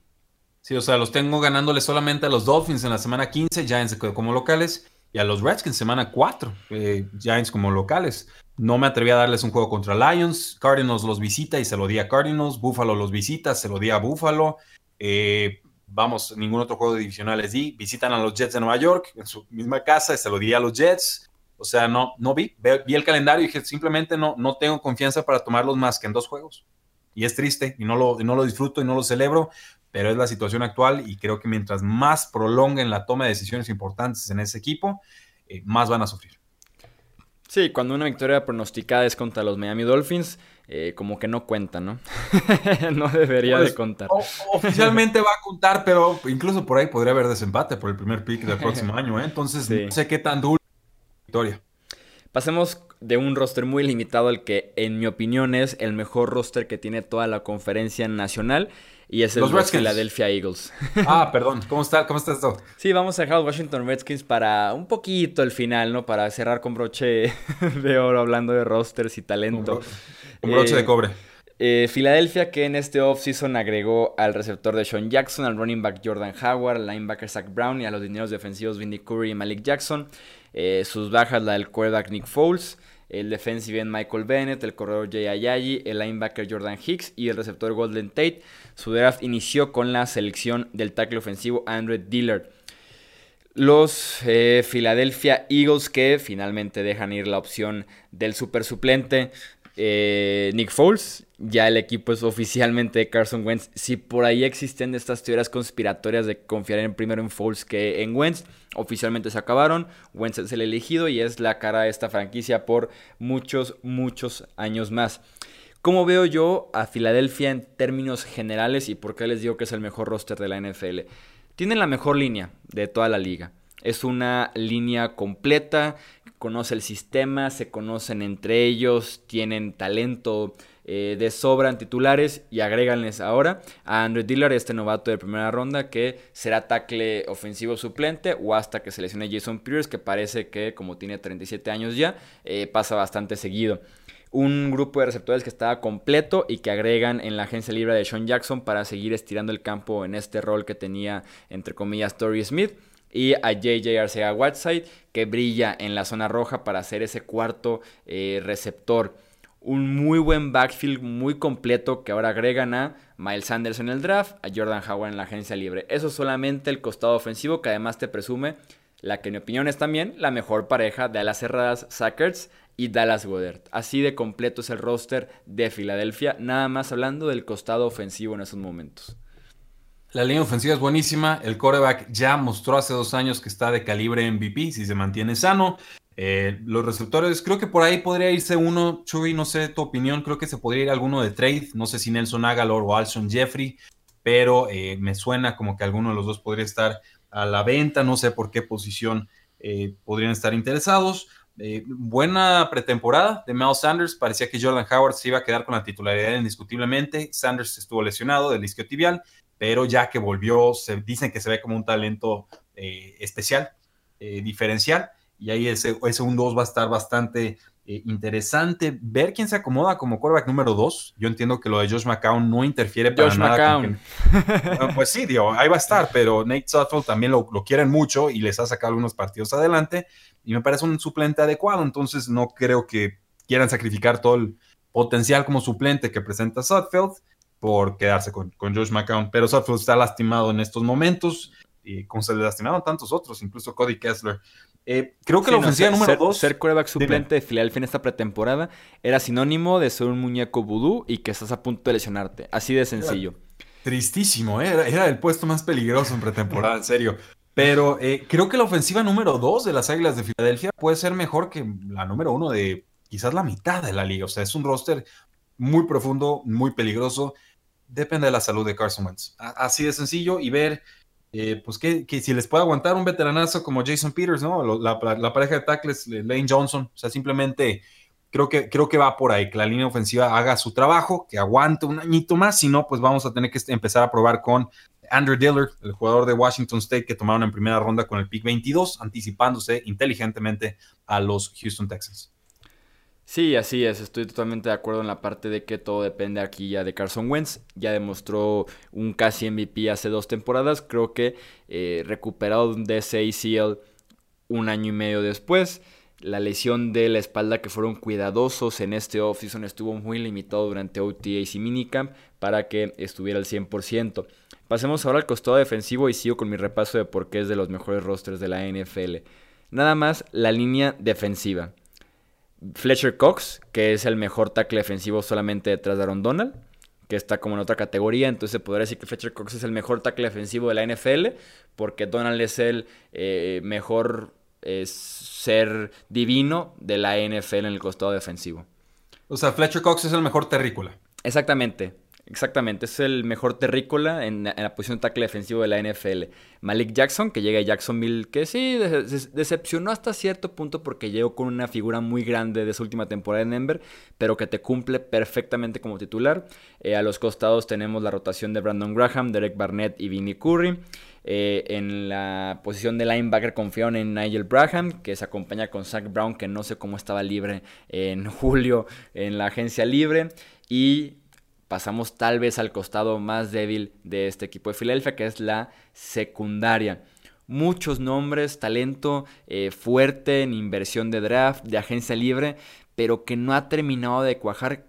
Sí, o sea, los tengo ganándole solamente a los Dolphins en la semana 15, Giants como locales, y a los Redskins semana 4, eh, Giants como locales. No me atreví a darles un juego contra Lions. Cardinals los visita y se lo di a Cardinals. Buffalo los visita, se lo di a Buffalo. Eh, vamos, ningún otro juego divisional les di. Visitan a los Jets de Nueva York en su misma casa y se lo di a los Jets. O sea, no, no vi. Vi el calendario y dije, simplemente no, no tengo confianza para tomarlos más que en dos juegos. Y es triste y no, lo, no lo disfruto y no lo celebro, pero es la situación actual y creo que mientras más prolonguen la toma de decisiones importantes en ese equipo, eh, más van a sufrir. Sí, cuando una victoria pronosticada es contra los Miami Dolphins, eh, como que no cuenta, ¿no? [laughs] no debería de pues, contar. oficialmente va a contar, pero incluso por ahí podría haber desempate por el primer pick del próximo [laughs] año, ¿eh? Entonces, no sé qué tan duro victoria. Pasemos de un roster muy limitado al que, en mi opinión, es el mejor roster que tiene toda la conferencia nacional y es el los, Philadelphia Eagles. [laughs] Ah, perdón. ¿Cómo está, ¿Cómo está esto? Sí, vamos a dejar los Washington Redskins para un poquito el final, ¿no? Para cerrar con broche [laughs] de oro hablando de rosters y talento. Un, broche de eh, cobre. Eh, Filadelfia que en este offseason agregó al receptor de Sean Jackson, al running back Jordan Howard, al linebacker Zach Brown y a los dineros defensivos Vinny Curry y Malik Jackson. Eh, sus bajas la del quarterback Nick Foles el defensive end Michael Bennett, el corredor Jay Ayayi, el linebacker Jordan Hicks y el receptor Golden Tate. Su draft inició con la selección del tackle ofensivo Andrew Dillard. Los eh, Philadelphia Eagles que finalmente dejan ir la opción del super suplente eh, Nick Foles. Ya el equipo es oficialmente de Carson Wentz. Si por ahí existen estas teorías conspiratorias de confiar en primero en Foles que en Wentz, oficialmente se acabaron. Wentz es el elegido y es la cara de esta franquicia por muchos, muchos años más. ¿Cómo veo yo a Filadelfia en términos generales y por qué les digo que es el mejor roster de la NFL? Tienen la mejor línea de toda la liga. Es una línea completa conoce el sistema, se conocen entre ellos, tienen talento eh, de sobra en titulares y agréganles ahora a Andrew Dillard, este novato de primera ronda que será tackle ofensivo suplente o hasta que se lesione Jason Pierce que parece que como tiene 37 años ya eh, pasa bastante seguido un grupo de receptores que estaba completo y que agregan en la agencia libre de Sean Jackson para seguir estirando el campo en este rol que tenía entre comillas Torrey Smith y a JJ Arcega Whiteside que brilla en la zona roja para ser ese cuarto eh, receptor. Un muy buen backfield, muy completo que ahora agregan a Miles Sanders en el draft, a Jordan Howard en la agencia libre. Eso solamente el costado ofensivo que además te presume la que en mi opinión es también la mejor pareja de alas cerradas Sackers y Dallas Goddard. Así de completo es el roster de Filadelfia, nada más hablando del costado ofensivo en esos momentos. La línea ofensiva es buenísima. El coreback ya mostró hace dos años que está de calibre MVP si se mantiene sano. Eh, los receptores, creo que por ahí podría irse uno. Chuy, no sé tu opinión. Creo que se podría ir alguno de trade. No sé si Nelson Agalor o Alson Jeffrey. pero eh, me suena como que alguno de los dos podría estar a la venta, no sé por qué posición eh, podrían estar interesados. Buena pretemporada de Mel Sanders. Parecía que Jordan Howard se iba a quedar con la titularidad indiscutiblemente. Sanders estuvo lesionado del isquiotibial, pero ya que volvió, se dicen que se ve como un talento especial, diferencial. Y ahí ese, ese 1-2 va a estar bastante eh, interesante ver quién se acomoda como quarterback número 2. Yo entiendo que lo de Josh McCown no interfiere para Josh nada. Ah, pues sí, digo, ahí va a estar, pero Nate Sutton también lo, quieren mucho y les ha sacado algunos partidos adelante y me parece un suplente adecuado, entonces no creo que quieran sacrificar todo el potencial como suplente que presenta Sutfield por quedarse con, con Josh McCown, pero Sutfield está lastimado en estos momentos y como se le lastimaron tantos otros, incluso Cody Kessler. Eh, creo que la ofensiva número 2. Ser, ser quarterback suplente de Philadelphia en esta pretemporada era sinónimo de ser un muñeco vudú y que estás a punto de lesionarte. Así de sencillo. tristísimo, ¿eh? era, el puesto más peligroso en pretemporada, en serio. Pero eh, creo que la ofensiva número 2 de las Águilas de Filadelfia puede ser mejor que la número 1 de quizás la mitad de la liga. O sea, es un roster muy profundo, muy peligroso. Depende de la salud de Carson Wentz. Así de sencillo y ver eh, pues que, si les puede aguantar un veteranazo como Jason Peters, ¿no? La, pareja de tackles, Lane Johnson, o sea, simplemente creo que, creo que va por ahí, que la línea ofensiva haga su trabajo, que aguante un añito más, si no, pues vamos a tener que empezar a probar con Andrew Dillard, el jugador de Washington State que tomaron en primera ronda con el pick 22, anticipándose inteligentemente a los Houston Texans. Sí, así es, estoy totalmente de acuerdo en la parte de que todo depende aquí ya de Carson Wentz. Ya demostró un casi MVP hace dos temporadas, creo que eh, recuperado de ese ACL un año y medio después. La lesión de la espalda que fueron cuidadosos en este offseason estuvo muy limitado durante OTAs y minicamp para que estuviera al 100%. Pasemos ahora al costado defensivo y sigo con mi repaso de por qué es de los mejores rosters de la NFL. Nada más la línea defensiva. Fletcher Cox, que es el mejor tackle defensivo solamente detrás de Aaron Donald, que está como en otra categoría. Entonces se podría decir que Fletcher Cox es el mejor tackle defensivo de la NFL, porque Donald es el eh, mejor eh, ser divino de la NFL en el costado defensivo. O sea, Fletcher Cox es el mejor terrícola. Exactamente. Exactamente, es el mejor terrícola en, la posición de tackle defensivo de la NFL. Malik Jackson, que llega a Jacksonville, que sí, decepcionó hasta cierto punto porque llegó con una figura muy grande de su última temporada en Denver, pero que te cumple perfectamente como titular. Eh, a los costados tenemos la rotación de Brandon Graham, Derek Barnett y Vinnie Curry. Eh, en la posición de linebacker confiaron en Nigel Braham, que se acompaña con Zach Brown, que no sé cómo estaba libre en [laughs] julio en la agencia libre. Y pasamos tal vez al costado más débil de este equipo de Filadelfia, que es la secundaria. Muchos nombres, talento eh, fuerte en inversión de draft, de agencia libre, pero que no ha terminado de cuajar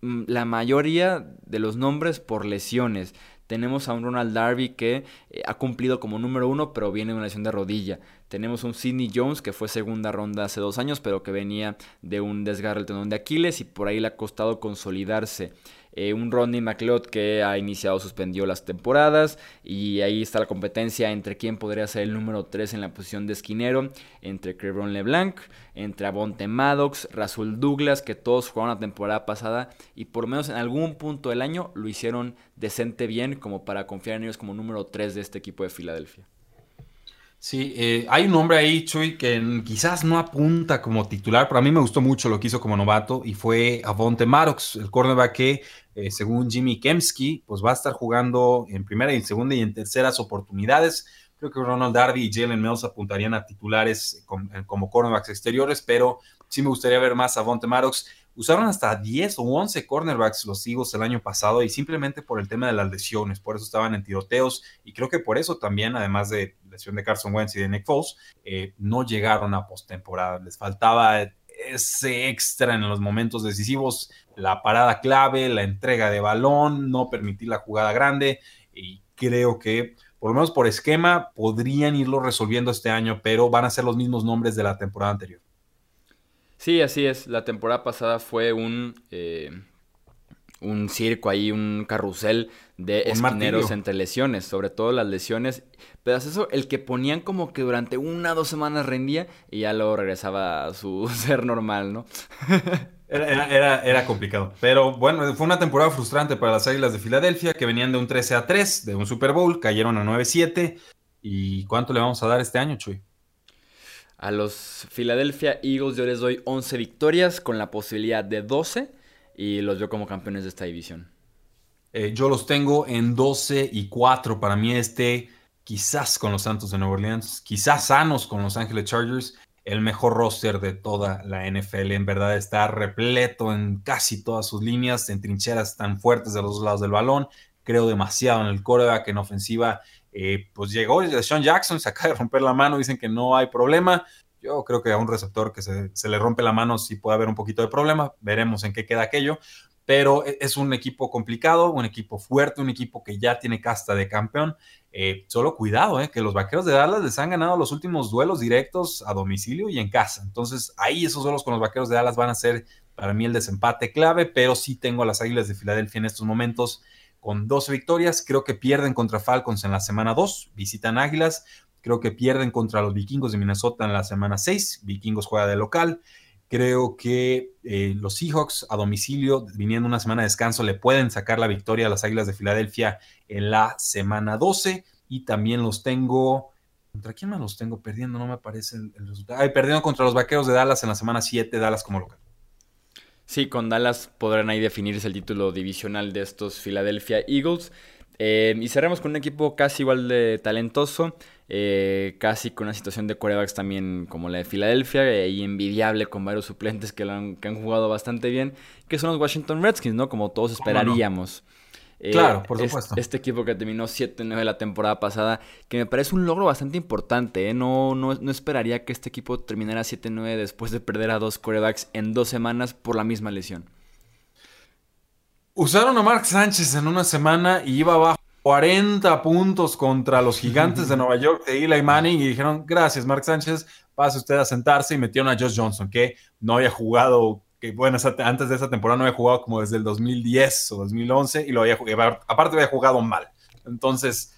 mm, la mayoría de los nombres por lesiones. Tenemos a un Ronald Darby que eh, ha cumplido como número uno, pero viene de una lesión de rodilla. Tenemos un Sidney Jones que fue segunda ronda hace dos años, pero que venía de un desgarre del tendón de Aquiles y por ahí le ha costado consolidarse. Eh, un Rodney McLeod que ha iniciado, suspendió las temporadas y ahí está la competencia entre quién podría ser el número 3 en la posición de esquinero, entre Crevron LeBlanc, entre Avonte Maddox, Rasul Douglas, que todos jugaron la temporada pasada y por menos en algún punto del año lo hicieron decente bien como para confiar en ellos como número 3 de este equipo de Filadelfia. Sí, eh, hay un nombre ahí, Chuy, que quizás no apunta como titular, pero a mí me gustó mucho lo que hizo como novato y fue Avonte Maddox, el cornerback que eh, según Jimmy Kemsky, pues va a estar jugando en primera y en segunda y en terceras oportunidades. Creo que Ronald Darby y Jalen Mills apuntarían a titulares eh, como cornerbacks exteriores, pero sí me gustaría ver más a Vonte Maddox. Usaron hasta 10 o 11 cornerbacks los Eagles el año pasado y simplemente por el tema de las lesiones, por eso estaban en tiroteos y creo que por eso también, además de lesión de Carson Wentz y de Nick Foles, eh, no llegaron a postemporada. Les faltaba ese extra en los momentos decisivos, la parada clave, la entrega de balón, no permitir la jugada grande y creo que por lo menos por esquema podrían irlo resolviendo este año, pero van a ser los mismos nombres de la temporada anterior. Sí, así es. La temporada pasada fue un, eh, un circo ahí, un carrusel de esquineros entre lesiones, sobre todo las lesiones. Pero es eso, el que ponían como que durante una o dos semanas rendía y ya luego regresaba a su [laughs] ser normal, ¿no? [laughs] Era, era, complicado. Pero bueno, fue una temporada frustrante para las Águilas de Filadelfia, que venían de un 13 a 3, de un Super Bowl, cayeron a 9-7. ¿Y cuánto le vamos a dar este año, Chuy? A los Philadelphia Eagles yo les doy 11 victorias con la posibilidad de 12 y los veo como campeones de esta división. Eh, yo los tengo en 12 y 4. Para mí este, quizás con los Santos de Nueva Orleans, quizás sanos con los Ángeles Chargers, el mejor roster de toda la NFL. En verdad está repleto en casi todas sus líneas, en trincheras tan fuertes de los dos lados del balón. Creo demasiado en el coreback, en ofensiva. Eh, pues llegó Sean Jackson, se [laughs] acaba de romper la mano, dicen que no hay problema. Yo creo que a un receptor que se, se le rompe la mano sí puede haber un poquito de problema. Veremos en qué queda aquello pero e, es un equipo complicado, un equipo fuerte, un equipo que ya tiene casta de campeón. Eh, solo cuidado, eh, que los vaqueros de Dallas les han ganado los últimos duelos directos a domicilio y en casa. Entonces, ahí esos duelos con los vaqueros de Dallas van a ser para mí el desempate clave, pero sí tengo a las Águilas de Filadelfia en estos momentos con 12 victorias. Creo que pierden contra Falcons en la semana 2, visitan Águilas. Creo que pierden contra los vikingos de Minnesota en la semana 6. Vikingos juega de local. Creo que eh, los Seahawks a domicilio, viniendo una semana de descanso, le pueden sacar la victoria a las Águilas de Filadelfia en la semana 12. Y también los tengo. ¿Contra quién más los tengo perdiendo? No me parece el, resultado. Ay, perdiendo contra los Vaqueros de Dallas en la semana 7, Dallas como local. Sí, con Dallas podrán ahí definirse el título divisional de estos Philadelphia Eagles. Eh, y cerramos con un equipo casi igual de talentoso, eh, casi con una situación de corebacks también como la de Filadelfia, y envidiable con varios suplentes que, han, jugado bastante bien, que son los Washington Redskins, ¿no? Como todos esperaríamos. Eh, claro, por supuesto. Este, equipo que terminó 7-9 la temporada pasada, que me parece un logro bastante importante. No, no, no, esperaría que este equipo terminara 7-9 después de perder a dos corebacks en dos semanas por la misma lesión. Usaron a Mark Sánchez en una semana y iba abajo 40 puntos contra los gigantes de Nueva York de Eli Manning y dijeron, gracias Mark Sánchez, pase usted a sentarse y metieron a Josh Johnson, que no había jugado, que bueno, antes de esa temporada no había jugado como desde el 2010 o 2011 y lo había jugado, aparte había jugado mal. Entonces,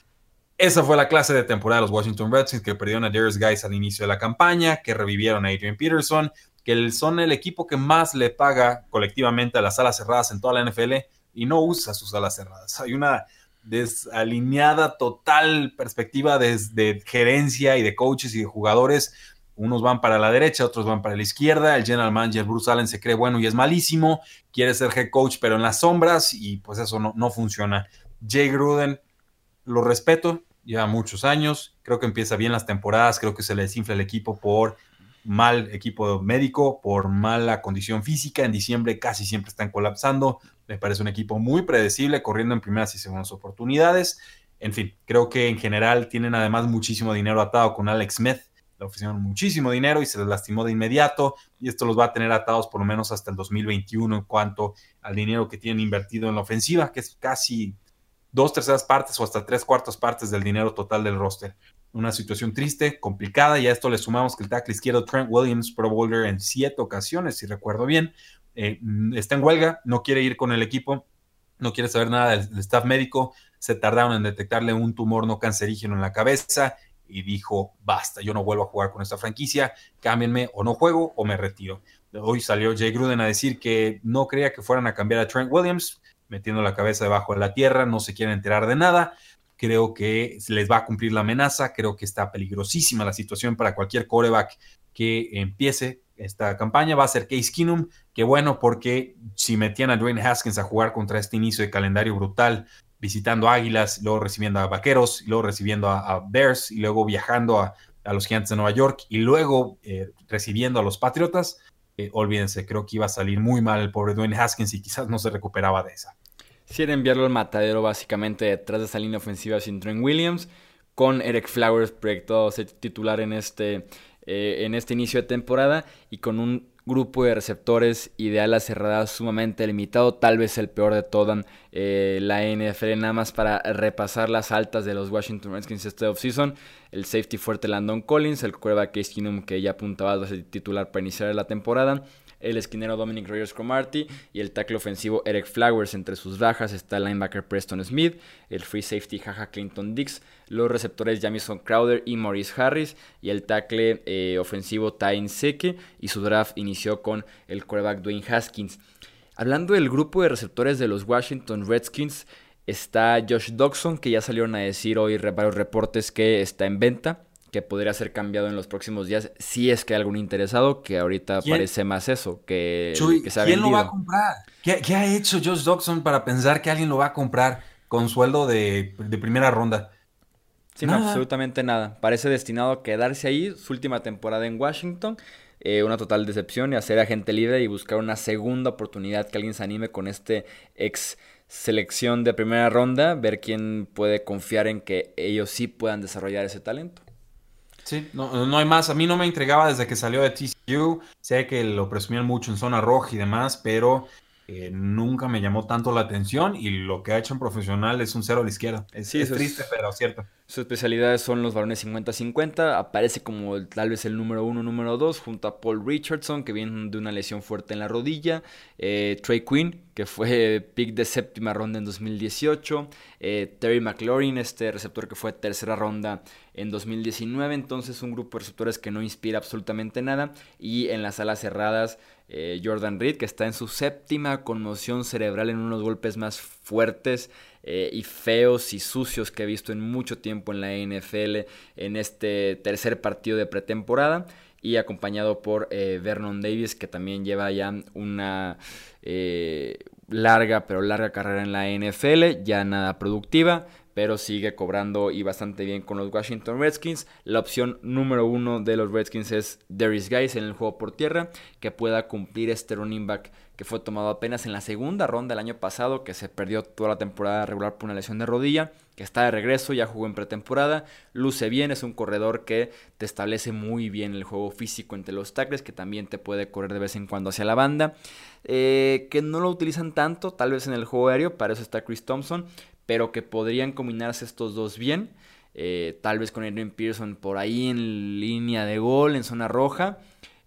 esa fue la clase de temporada de los Washington Redskins que perdieron a Darius Guys al inicio de la campaña, que revivieron a Adrian Peterson que son el equipo que más le paga colectivamente a las alas cerradas en toda la NFL y no usa sus alas cerradas. Hay una desalineada total perspectiva de, gerencia y de coaches y de jugadores. Unos van para la derecha, otros van para la izquierda. El general manager Bruce Allen se cree bueno y es malísimo. Quiere ser head coach, pero en las sombras y pues eso no, no funciona. Jay Gruden, lo respeto, lleva muchos años. Creo que empieza bien las temporadas. Creo que se le desinfla el equipo por mal equipo médico, por mala condición física. En diciembre casi siempre están colapsando. Me parece un equipo muy predecible, corriendo en primeras y segundas oportunidades. En fin, creo que en general tienen además muchísimo dinero atado con Alex Smith. Le ofrecieron muchísimo dinero y se les lastimó de inmediato. Y esto los va a tener atados por lo menos hasta el 2021 en cuanto al dinero que tienen invertido en la ofensiva, que es casi dos terceras partes o hasta tres cuartas partes del dinero total del roster una situación triste, complicada, y a esto le sumamos que el tackle izquierdo Trent Williams, Pro Bowler en siete ocasiones, si recuerdo bien, eh, está en huelga, no quiere ir con el equipo, no quiere saber nada del, staff médico, se tardaron en detectarle un tumor no cancerígeno en la cabeza y dijo, basta, yo no vuelvo a jugar con esta franquicia, cámbienme o no juego o me retiro. Hoy salió Jay Gruden a decir que no creía que fueran a cambiar a Trent Williams, metiendo la cabeza debajo de la tierra, no se quieren enterar de nada, creo que les va a cumplir la amenaza, creo que está peligrosísima la situación para cualquier coreback que empiece esta campaña, va a ser Case Keenum, que bueno, porque si metían a Dwayne Haskins a jugar contra este inicio de calendario brutal, visitando Águilas, luego recibiendo a Vaqueros, luego recibiendo a, Bears, y luego viajando a, los Gigantes de Nueva York, y luego eh, recibiendo a los Patriotas, eh, olvídense, creo que iba a salir muy mal el pobre Dwayne Haskins y quizás no se recuperaba de esa. Si era enviarlo al matadero básicamente detrás de esa línea ofensiva sin Trent Williams, con Eric Flowers proyectado a ser titular en este, eh, en este inicio de temporada y con un grupo de receptores y de cerradas sumamente limitado, tal vez el peor de toda eh, la NFL, nada más para repasar las altas de los Washington Redskins este offseason, el safety fuerte Landon Collins, el quarterback Case Keenum que ya apuntaba a ser titular para iniciar la temporada, el esquinero Dominic Rogers Cromarty y el tackle ofensivo Eric Flowers. Entre sus bajas está el linebacker Preston Smith, el free safety Jaja Clinton Dix, los receptores Jamison Crowder y Maurice Harris y el tackle eh, ofensivo Tyne Seke y su draft inició con el quarterback Dwayne Haskins. Hablando del grupo de receptores de los Washington Redskins, está Josh Dodson, que ya salieron a decir hoy varios reportes que está en venta, que podría ser cambiado en los próximos días, si es que hay algún interesado, que ahorita parece más eso, que, se ha ¿Quién lo va a comprar? ¿Qué, ha hecho Josh Dodson para pensar que alguien lo va a comprar con sueldo de, primera ronda? Sí, absolutamente nada. Parece destinado a quedarse ahí, su última temporada en Washington. Eh, una total decepción y hacer agente libre y buscar una segunda oportunidad que alguien se anime con este ex selección de primera ronda, ver quién puede confiar en que ellos sí puedan desarrollar ese talento. Sí, no, no hay más. A mí no me entregaba desde que salió de TCU. Sé que lo presumían mucho en zona roja y demás, pero eh, nunca me llamó tanto la atención y lo que ha hecho en profesional es un cero a la izquierda. Es, triste, pero cierto. Sus especialidades son los varones 50-50. Aparece como tal vez el número uno, número dos, junto a Paul Richardson, que viene de una lesión fuerte en la rodilla. Eh, Trey Quinn, que fue [laughs] pick de séptima ronda en 2018. Eh, Terry McLaurin, este receptor que fue tercera ronda en 2019. Entonces, un grupo de receptores que no inspira absolutamente nada. Y en las alas cerradas eh, Jordan Reed, que está en su séptima conmoción cerebral en unos golpes más fuertes eh, y feos y sucios que he visto en mucho tiempo en la NFL en este tercer partido de pretemporada. Y acompañado por eh, Vernon Davis, que también lleva ya una larga, pero larga carrera en la NFL, ya nada productiva pero sigue cobrando y bastante bien con los Washington Redskins. La opción número uno de los Redskins es Darius Guys en el juego por tierra, que pueda cumplir este running back que fue tomado apenas en la segunda ronda del año pasado, que se perdió toda la temporada regular por una lesión de rodilla, que está de regreso, ya jugó en pretemporada, luce bien, es un corredor que te establece muy bien el juego físico entre los tackles, que también te puede correr de vez en cuando hacia la banda, eh, que no lo utilizan tanto, tal vez en el juego aéreo, para eso está Chris Thompson, pero que podrían combinarse estos dos bien. Eh, tal vez con Adrian Pearson por ahí en línea de gol, en zona roja,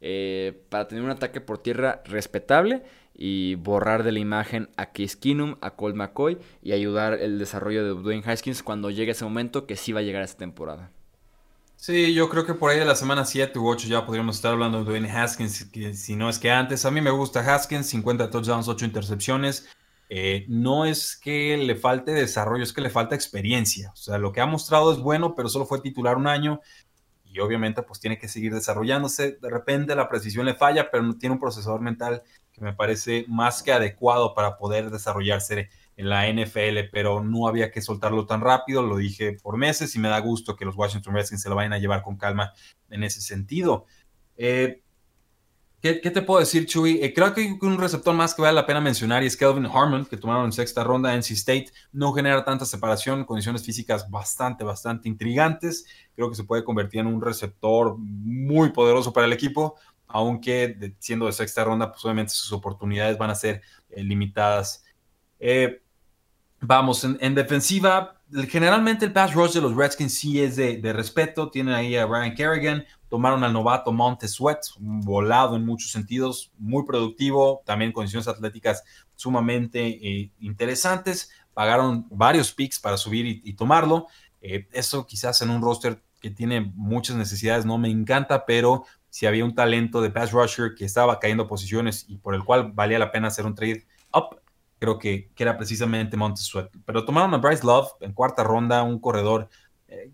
eh, para tener un ataque por tierra respetable y borrar de la imagen a Case Keenum, a Colt McCoy y ayudar el desarrollo de Dwayne Haskins cuando llegue ese momento que sí va a llegar a esta temporada. Sí, yo creo que por ahí de la semana 7 u 8 ya podríamos estar hablando de Dwayne Haskins, si no es que antes. A mí me gusta Haskins, 50 touchdowns, 8 intercepciones. Eh, no es que le falte desarrollo, es que le falta experiencia. O sea, lo que ha mostrado es bueno, pero solo fue titular un año y obviamente pues tiene que seguir desarrollándose. De repente la precisión le falla, pero tiene un procesador mental que me parece más que adecuado para poder desarrollarse en la NFL, pero no había que soltarlo tan rápido, lo dije por meses y me da gusto que los Washington Redskins se lo vayan a llevar con calma en ese sentido. Eh, ¿Qué, te puedo decir, Chuy? Eh, creo que un receptor más que vale la pena mencionar y es Kelvin Harmon, que tomaron en sexta ronda en NC State. No genera tanta separación, condiciones físicas bastante, bastante intrigantes. Creo que se puede convertir en un receptor muy poderoso para el equipo, aunque siendo de sexta ronda, pues obviamente sus oportunidades van a ser eh, limitadas. Eh, vamos, en, defensiva, generalmente el pass rush de los Redskins sí es de, respeto. Tienen ahí a Ryan Kerrigan, Tomaron al novato Monte Sweat, volado en muchos sentidos, muy productivo, también condiciones atléticas sumamente eh, interesantes. Pagaron varios picks para subir y, tomarlo. Eh, eso quizás en un roster que tiene muchas necesidades no me encanta, pero si había un talento de pass rusher que estaba cayendo posiciones y por el cual valía la pena hacer un trade up, creo que, que era precisamente Monte Sweat. Pero tomaron a Bryce Love en cuarta ronda, un corredor eh,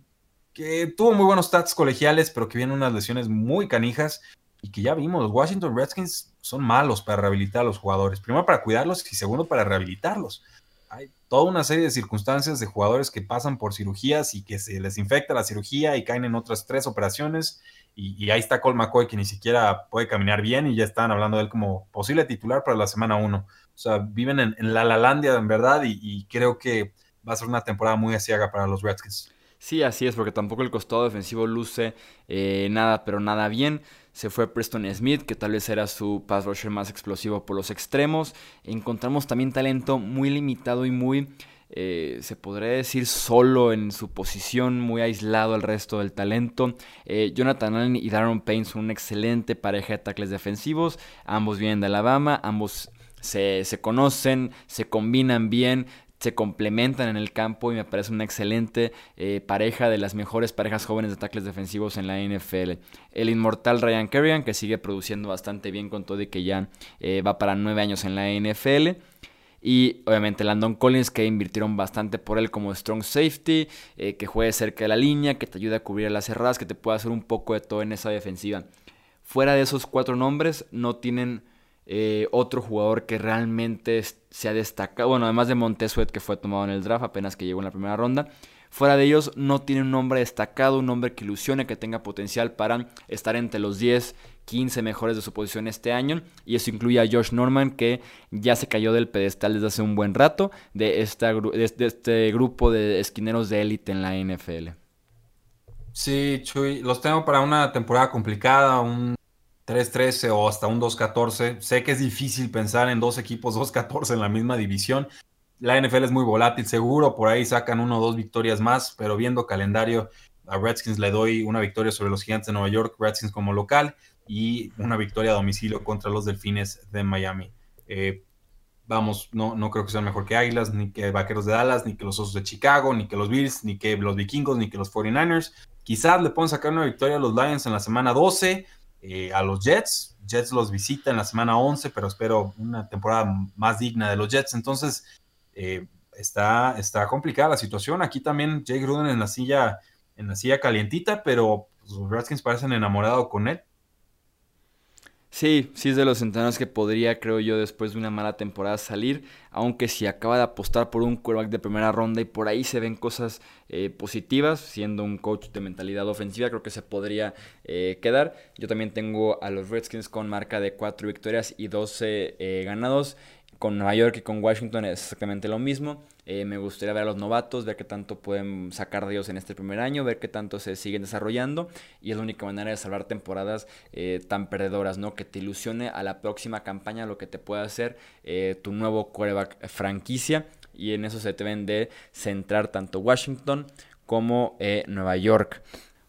que tuvo muy buenos stats colegiales, pero que vienen unas lesiones muy canijas y que ya vimos, los Washington Redskins son malos para rehabilitar a los jugadores. Primero para cuidarlos y segundo para rehabilitarlos. Hay toda una serie de circunstancias de jugadores que pasan por cirugías y que se les infecta la cirugía y caen en otras tres operaciones. Y, ahí está Cole McCoy que ni siquiera puede caminar bien y ya están hablando de él como posible titular para la semana 1. O sea, viven en, la Lalandia en verdad y, creo que va a ser una temporada muy asiaga para los Redskins. Sí, así es, porque tampoco el costado defensivo luce eh, nada, pero nada bien. Se fue Preston Smith, que tal vez era su pass rusher más explosivo por los extremos. Encontramos también talento muy limitado y muy eh, se podría decir solo en su posición, muy aislado al resto del talento. Eh, Jonathan Allen y Darren Payne son una excelente pareja de tackles defensivos, ambos vienen de Alabama, ambos se, se conocen, se combinan bien, se complementan en el campo y me parece una excelente eh, pareja de las mejores parejas jóvenes de tackles defensivos en la NFL. El inmortal Ryan Kerrigan, que sigue produciendo bastante bien con todo y que ya eh, va para nueve años en la NFL. Y obviamente Landon Collins, que invirtieron bastante por él como strong safety, eh, que juegue cerca de la línea, que te ayude a cubrir las cerradas, que te pueda hacer un poco de todo en esa defensiva. Fuera de esos cuatro nombres, no tienen eh, otro jugador que realmente se ha destacado, bueno, además de Montesuet que fue tomado en el draft apenas que llegó en la primera ronda, fuera de ellos no tiene un nombre destacado, un nombre que ilusione, que tenga potencial para estar entre los 10, 15 mejores de su posición este año. Y eso incluye a Josh Norman, que ya se cayó del pedestal desde hace un buen rato de, de este grupo de esquineros de élite en la NFL. Sí, Chuy, los tengo para una temporada complicada, un 3-13 o hasta un 2-14. Sé que es difícil pensar en dos equipos [laughs] 2-14 en la misma división. La NFL es muy volátil, seguro por ahí sacan uno o dos victorias más, pero viendo calendario, a Redskins le doy una victoria sobre los Gigantes de Nueva York, Redskins como local, y una victoria a domicilio contra los Delfines de Miami. Eh, vamos, no, no creo que sean mejor que Águilas, ni que Vaqueros de Dallas, ni que los Osos de Chicago, ni que los Bills, ni que los Vikingos, ni que los 49ers. Quizás le puedan sacar una victoria a los Lions en la semana 12 eh, a los Jets. Jets los visita en la semana 11, pero espero una temporada más digna de los Jets. Entonces, eh, está, está complicada la situación. Aquí también Jake Gruden en la silla, en la silla calientita, pero pues, los Redskins parecen enamorados con él. Sí, sí es de los centenarios que podría, creo yo, después de una mala temporada salir, aunque si acaba de apostar por un quarterback de primera ronda y por ahí se ven cosas eh, positivas, siendo un coach de mentalidad ofensiva, creo que se podría eh, quedar. Yo también tengo a los Redskins con marca de 4 victorias y 12 eh, ganados. Con Nueva York y con Washington es exactamente lo mismo. Eh, me gustaría ver a los novatos, ver qué tanto pueden sacar de ellos en este primer año, ver qué tanto se siguen desarrollando. Y es la única manera de salvar temporadas eh, tan perdedoras, ¿no? Que te ilusione a la próxima campaña lo que te puede hacer eh, tu nuevo quarterback franquicia. Y en eso se deben de centrar tanto Washington como Nueva York.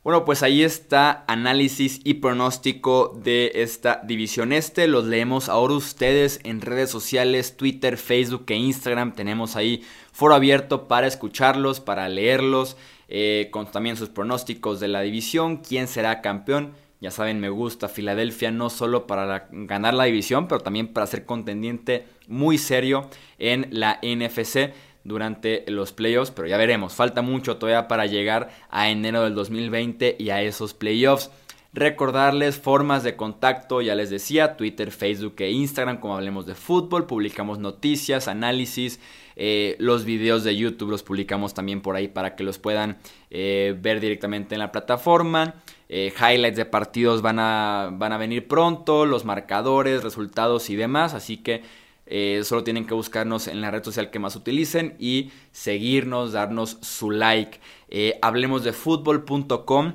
Bueno, pues ahí está análisis y pronóstico de esta división este. Los leemos ahora ustedes en redes sociales, Twitter, Facebook e Instagram. Tenemos ahí foro abierto para escucharlos, para leerlos, eh, con también sus pronósticos de la división, quién será campeón. Ya saben, me gusta Filadelfia no solo para ganar la división, pero también para ser contendiente muy serio en la NFC durante los playoffs, pero ya veremos, falta mucho todavía para llegar a enero del 2020 y a esos playoffs. Recordarles formas de contacto, ya les decía, Twitter, Facebook e Instagram, como hablemos de fútbol, publicamos noticias, análisis, eh, los videos de YouTube los publicamos también por ahí para que los puedan eh, ver directamente en la plataforma. Eh, highlights de partidos van a, van a venir pronto, los marcadores, resultados y demás, así que eh, solo tienen que buscarnos en la red social que más utilicen y seguirnos, darnos su like. Eh, hablemos de fútbol.com.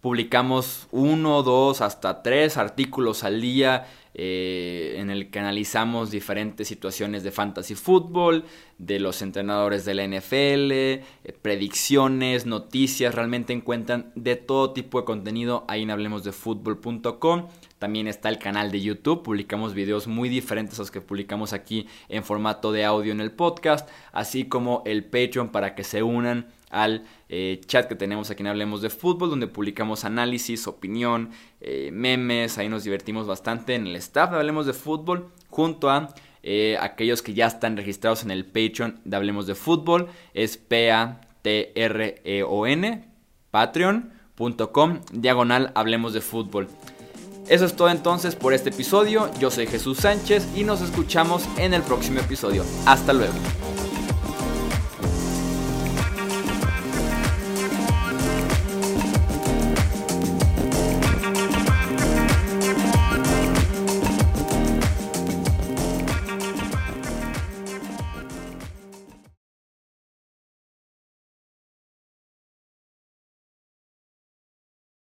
Publicamos uno, dos, hasta tres artículos al día eh, en el que analizamos diferentes situaciones de fantasy fútbol, de los entrenadores de la NFL, predicciones, noticias. Realmente encuentran de todo tipo de contenido ahí en hablemos de fútbol.com. También está el canal de YouTube, publicamos videos muy diferentes a los que publicamos aquí en formato de audio en el podcast, así como el Patreon para que se unan al eh, chat que tenemos aquí en Hablemos de Fútbol, donde publicamos análisis, opinión, eh, memes, ahí nos divertimos bastante en el staff de Hablemos de Fútbol, junto a eh, aquellos que ya están registrados en el Patreon de Hablemos de Fútbol, es P-A-T-R-E-O-N, patreon.com, diagonal Hablemos de Fútbol. Eso es todo entonces por este episodio. Yo soy Jesús Sánchez y nos escuchamos en el próximo episodio. Hasta luego.